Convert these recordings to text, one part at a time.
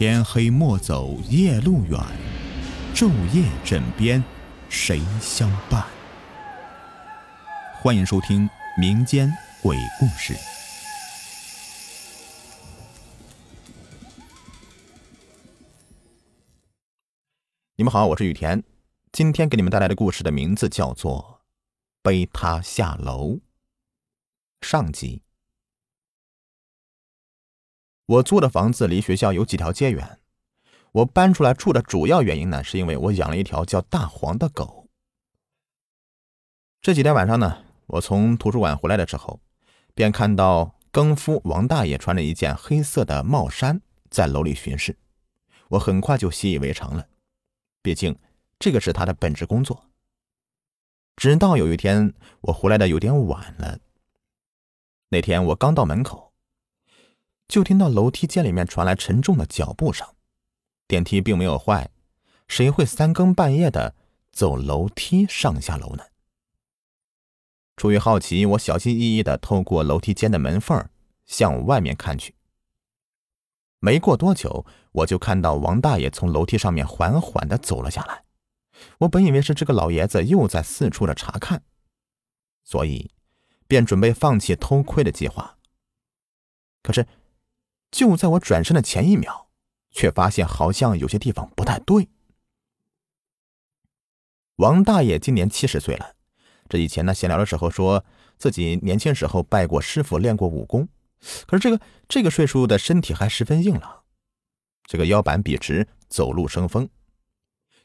天黑莫走夜路远，昼夜枕边谁相伴？欢迎收听民间鬼故事。你们好，我是雨田，今天给你们带来的故事的名字叫做《背他下楼》上集。我租的房子离学校有几条街远。我搬出来住的主要原因呢，是因为我养了一条叫大黄的狗。这几天晚上呢，我从图书馆回来的时候，便看到更夫王大爷穿着一件黑色的帽衫在楼里巡视。我很快就习以为常了，毕竟这个是他的本职工作。直到有一天我回来的有点晚了。那天我刚到门口。就听到楼梯间里面传来沉重的脚步声，电梯并没有坏，谁会三更半夜的走楼梯上下楼呢？出于好奇，我小心翼翼的透过楼梯间的门缝向外面看去。没过多久，我就看到王大爷从楼梯上面缓缓的走了下来。我本以为是这个老爷子又在四处的查看，所以便准备放弃偷窥的计划。可是。就在我转身的前一秒，却发现好像有些地方不太对。王大爷今年七十岁了，这以前呢闲聊的时候说自己年轻时候拜过师傅练过武功，可是这个这个岁数的身体还十分硬朗，这个腰板笔直，走路生风。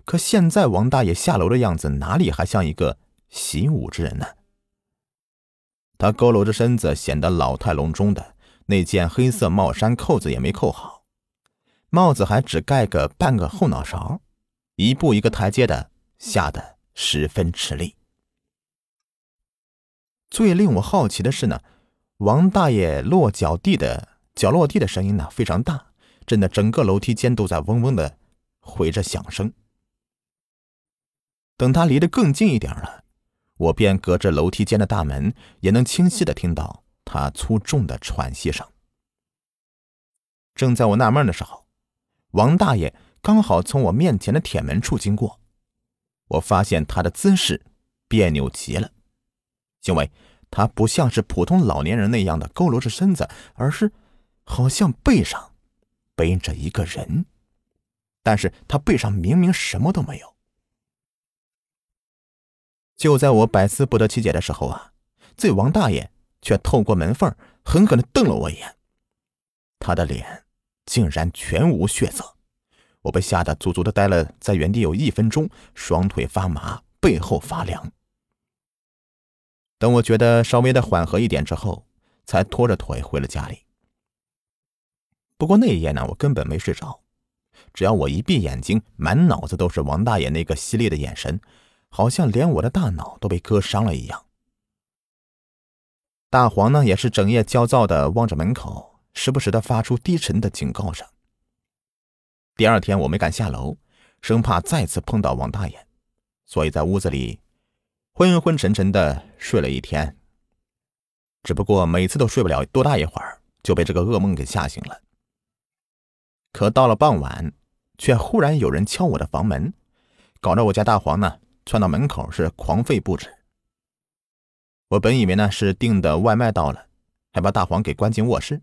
可现在王大爷下楼的样子，哪里还像一个习武之人呢？他佝偻着身子，显得老态龙钟的。那件黑色帽衫扣子也没扣好，帽子还只盖个半个后脑勺，一步一个台阶的下得十分吃力。最令我好奇的是呢，王大爷落脚地的脚落地的声音呢非常大，震得整个楼梯间都在嗡嗡的回着响声。等他离得更近一点了，我便隔着楼梯间的大门也能清晰的听到。他粗重的喘息声。正在我纳闷的时候，王大爷刚好从我面前的铁门处经过。我发现他的姿势别扭极了，因为他不像是普通老年人那样的佝偻着身子，而是好像背上背着一个人，但是他背上明明什么都没有。就在我百思不得其解的时候啊，这王大爷。却透过门缝狠狠的瞪了我一眼，他的脸竟然全无血色，我被吓得足足的呆了在原地有一分钟，双腿发麻，背后发凉。等我觉得稍微的缓和一点之后，才拖着腿回了家里。不过那一夜呢，我根本没睡着，只要我一闭眼睛，满脑子都是王大爷那个犀利的眼神，好像连我的大脑都被割伤了一样。大黄呢，也是整夜焦躁的望着门口，时不时的发出低沉的警告声。第二天我没敢下楼，生怕再次碰到王大爷，所以在屋子里昏昏沉沉的睡了一天。只不过每次都睡不了多大一会儿，就被这个噩梦给吓醒了。可到了傍晚，却忽然有人敲我的房门，搞得我家大黄呢窜到门口是狂吠不止。我本以为呢是订的外卖到了，还把大黄给关进卧室。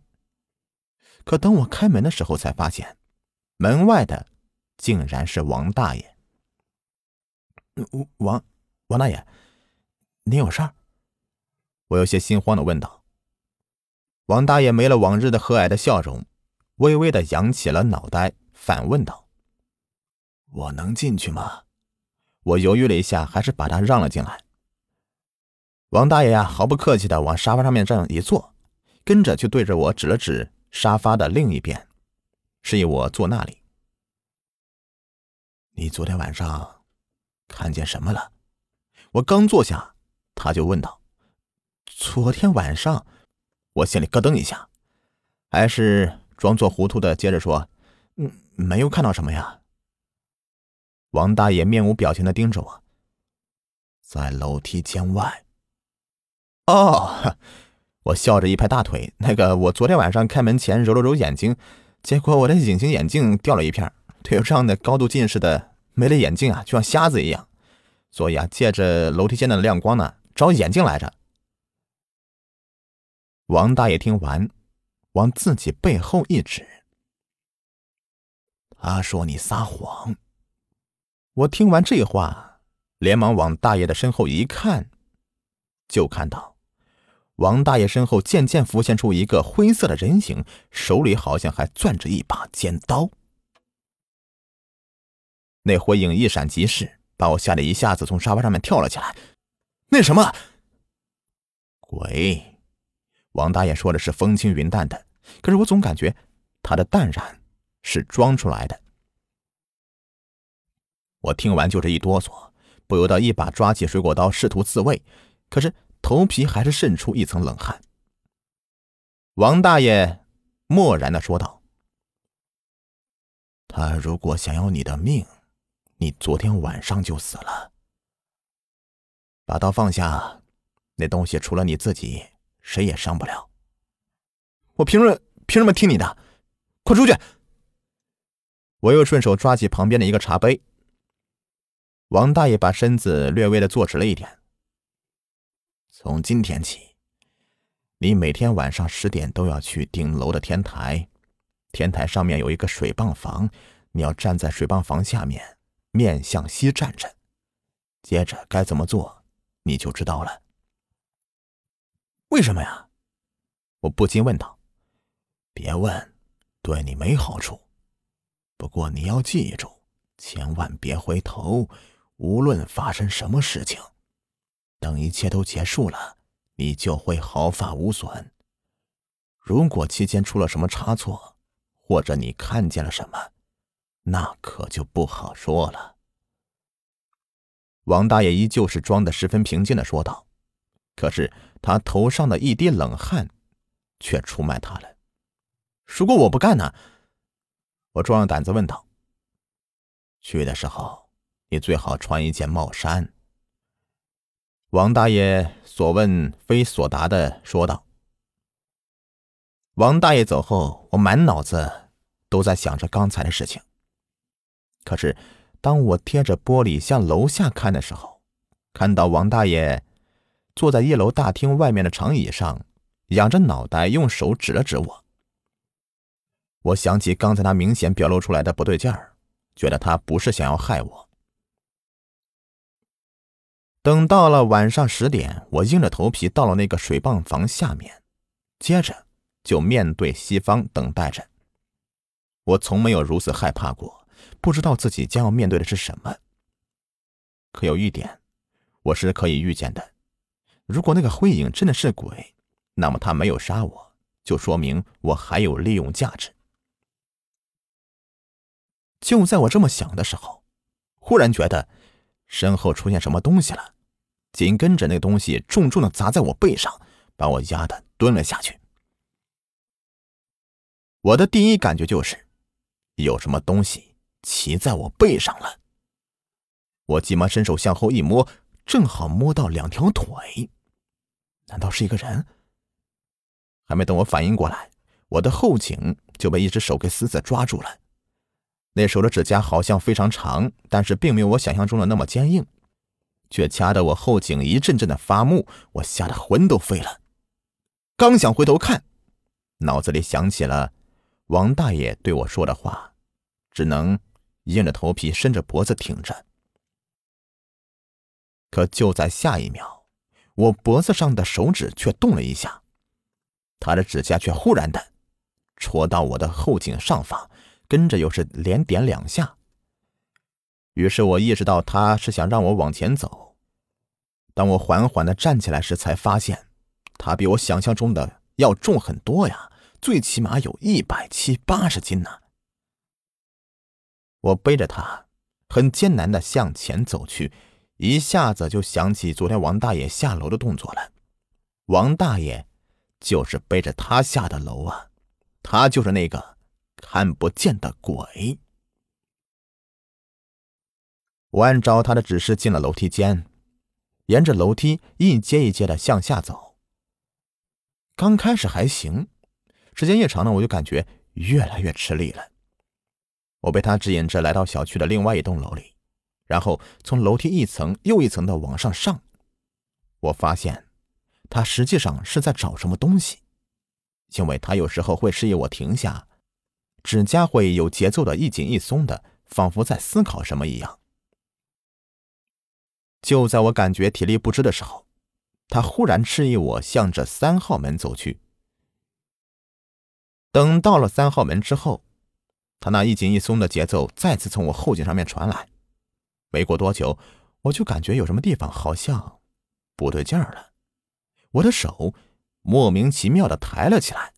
可等我开门的时候，才发现门外的竟然是王大爷。王王大爷，你有事儿？我有些心慌的问道。王大爷没了往日的和蔼的笑容，微微的扬起了脑袋，反问道：“我能进去吗？”我犹豫了一下，还是把他让了进来。王大爷呀，毫不客气的往沙发上面这样一坐，跟着就对着我指了指沙发的另一边，示意我坐那里。你昨天晚上看见什么了？我刚坐下，他就问道。昨天晚上，我心里咯噔一下，还是装作糊涂的接着说：“嗯，没有看到什么呀。”王大爷面无表情的盯着我，在楼梯间外。哦，我笑着一拍大腿。那个，我昨天晚上开门前揉了揉眼睛，结果我的隐形眼镜掉了一片，对我这样的高度近视的没了眼镜啊，就像瞎子一样。所以啊，借着楼梯间的亮光呢，找眼镜来着。王大爷听完，往自己背后一指，他说：“你撒谎。”我听完这话，连忙往大爷的身后一看，就看到王大爷身后渐渐浮现出一个灰色的人影，手里好像还攥着一把尖刀。那灰影一闪即逝。把我吓得一下子从沙发上面跳了起来。那什么鬼？王大爷说的是风轻云淡的，可是我总感觉他的淡然是装出来的。我听完就这一哆嗦，不由得一把抓起水果刀试图自卫，可是头皮还是渗出一层冷汗。王大爷漠然的说道：“他如果想要你的命。”你昨天晚上就死了。把刀放下，那东西除了你自己，谁也伤不了。我凭什么凭什么听你的？快出去！我又顺手抓起旁边的一个茶杯。王大爷把身子略微的坐直了一点。从今天起，你每天晚上十点都要去顶楼的天台，天台上面有一个水泵房，你要站在水泵房下面。面向西站着，接着该怎么做，你就知道了。为什么呀？我不禁问道。别问，对你没好处。不过你要记住，千万别回头。无论发生什么事情，等一切都结束了，你就会毫发无损。如果期间出了什么差错，或者你看见了什么，那可就不好说了。王大爷依旧是装的十分平静的说道，可是他头上的一滴冷汗，却出卖他了。如果我不干呢？我壮着胆子问道。去的时候，你最好穿一件帽衫。王大爷所问非所答的说道。王大爷走后，我满脑子都在想着刚才的事情。可是，当我贴着玻璃向楼下看的时候，看到王大爷坐在一楼大厅外面的长椅上，仰着脑袋，用手指了指我。我想起刚才他明显表露出来的不对劲儿，觉得他不是想要害我。等到了晚上十点，我硬着头皮到了那个水泵房下面，接着就面对西方等待着。我从没有如此害怕过。不知道自己将要面对的是什么。可有一点，我是可以预见的：如果那个灰影真的是鬼，那么他没有杀我，就说明我还有利用价值。就在我这么想的时候，忽然觉得身后出现什么东西了，紧跟着那东西重重的砸在我背上，把我压的蹲了下去。我的第一感觉就是有什么东西。骑在我背上了，我急忙伸手向后一摸，正好摸到两条腿。难道是一个人？还没等我反应过来，我的后颈就被一只手给死死抓住了。那手的指甲好像非常长，但是并没有我想象中的那么坚硬，却掐得我后颈一阵阵的发木，我吓得魂都飞了。刚想回头看，脑子里想起了王大爷对我说的话，只能。硬着头皮，伸着脖子挺着。可就在下一秒，我脖子上的手指却动了一下，他的指甲却忽然的戳到我的后颈上方，跟着又是连点两下。于是我意识到他是想让我往前走。当我缓缓的站起来时，才发现他比我想象中的要重很多呀，最起码有一百七八十斤呢。我背着他，很艰难的向前走去，一下子就想起昨天王大爷下楼的动作了。王大爷就是背着他下的楼啊，他就是那个看不见的鬼。我按照他的指示进了楼梯间，沿着楼梯一阶一阶的向下走。刚开始还行，时间越长呢，我就感觉越来越吃力了。我被他指引着来到小区的另外一栋楼里，然后从楼梯一层又一层的往上上。我发现，他实际上是在找什么东西，因为他有时候会示意我停下，指甲会有节奏的一紧一松的，仿佛在思考什么一样。就在我感觉体力不支的时候，他忽然示意我向着三号门走去。等到了三号门之后，他那一紧一松的节奏再次从我后颈上面传来。没过多久，我就感觉有什么地方好像不对劲儿了。我的手莫名其妙的抬了起来，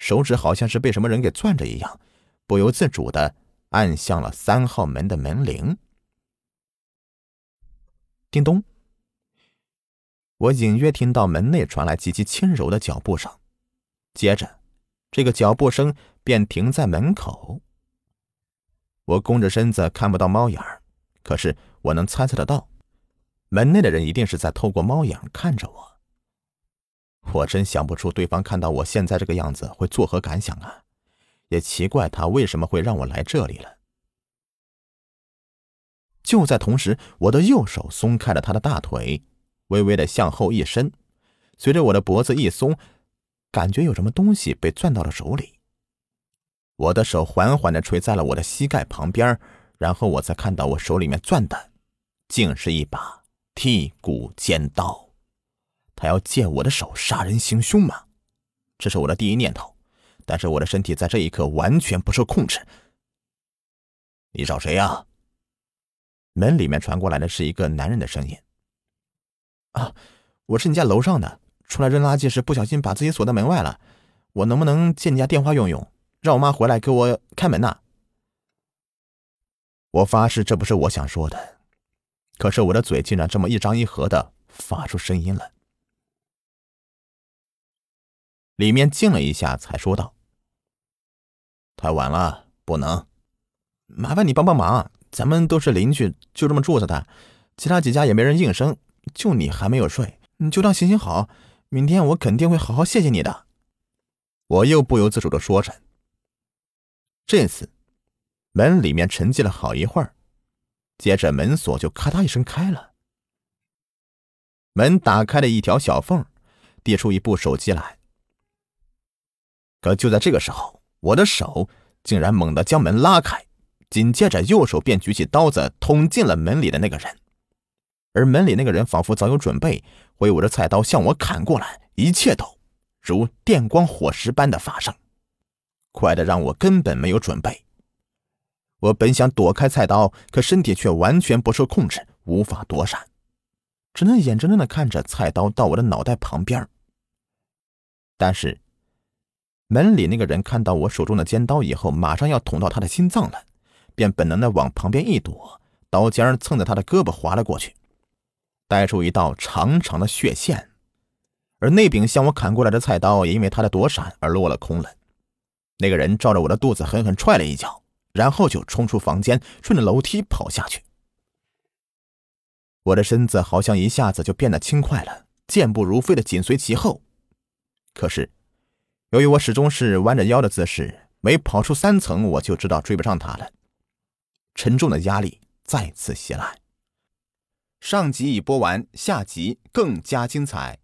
手指好像是被什么人给攥着一样，不由自主的按向了三号门的门铃。叮咚！我隐约听到门内传来极其轻柔的脚步声，接着，这个脚步声便停在门口。我弓着身子看不到猫眼儿，可是我能猜测得到，门内的人一定是在透过猫眼看着我。我真想不出对方看到我现在这个样子会作何感想啊！也奇怪他为什么会让我来这里了。就在同时，我的右手松开了他的大腿，微微的向后一伸，随着我的脖子一松，感觉有什么东西被攥到了手里。我的手缓缓的垂在了我的膝盖旁边，然后我才看到我手里面攥的，竟是一把剔骨尖刀。他要借我的手杀人行凶吗？这是我的第一念头，但是我的身体在这一刻完全不受控制。你找谁呀？门里面传过来的是一个男人的声音。啊，我是你家楼上的，出来扔垃圾时不小心把自己锁在门外了。我能不能借你家电话用用，让我妈回来给我开门呐？我发誓这不是我想说的，可是我的嘴竟然这么一张一合的发出声音了。里面静了一下，才说道：“太晚了，不能，麻烦你帮帮忙。”咱们都是邻居，就这么住着的，其他几家也没人应声，就你还没有睡，你就当行行好，明天我肯定会好好谢谢你的。我又不由自主的说着。这次，门里面沉寂了好一会儿，接着门锁就咔嗒一声开了，门打开了一条小缝，递出一部手机来。可就在这个时候，我的手竟然猛地将门拉开。紧接着，右手便举起刀子捅进了门里的那个人，而门里那个人仿佛早有准备，挥舞着菜刀向我砍过来，一切都如电光火石般的发生，快的让我根本没有准备。我本想躲开菜刀，可身体却完全不受控制，无法躲闪，只能眼睁睁的看着菜刀到我的脑袋旁边。但是，门里那个人看到我手中的尖刀以后，马上要捅到他的心脏了。便本能的往旁边一躲，刀尖蹭着他的胳膊划了过去，带出一道长长的血线。而那柄向我砍过来的菜刀也因为他的躲闪而落了空了。那个人照着我的肚子狠狠踹了一脚，然后就冲出房间，顺着楼梯跑下去。我的身子好像一下子就变得轻快了，健步如飞的紧随其后。可是，由于我始终是弯着腰的姿势，每跑出三层，我就知道追不上他了。沉重的压力再次袭来。上集已播完，下集更加精彩。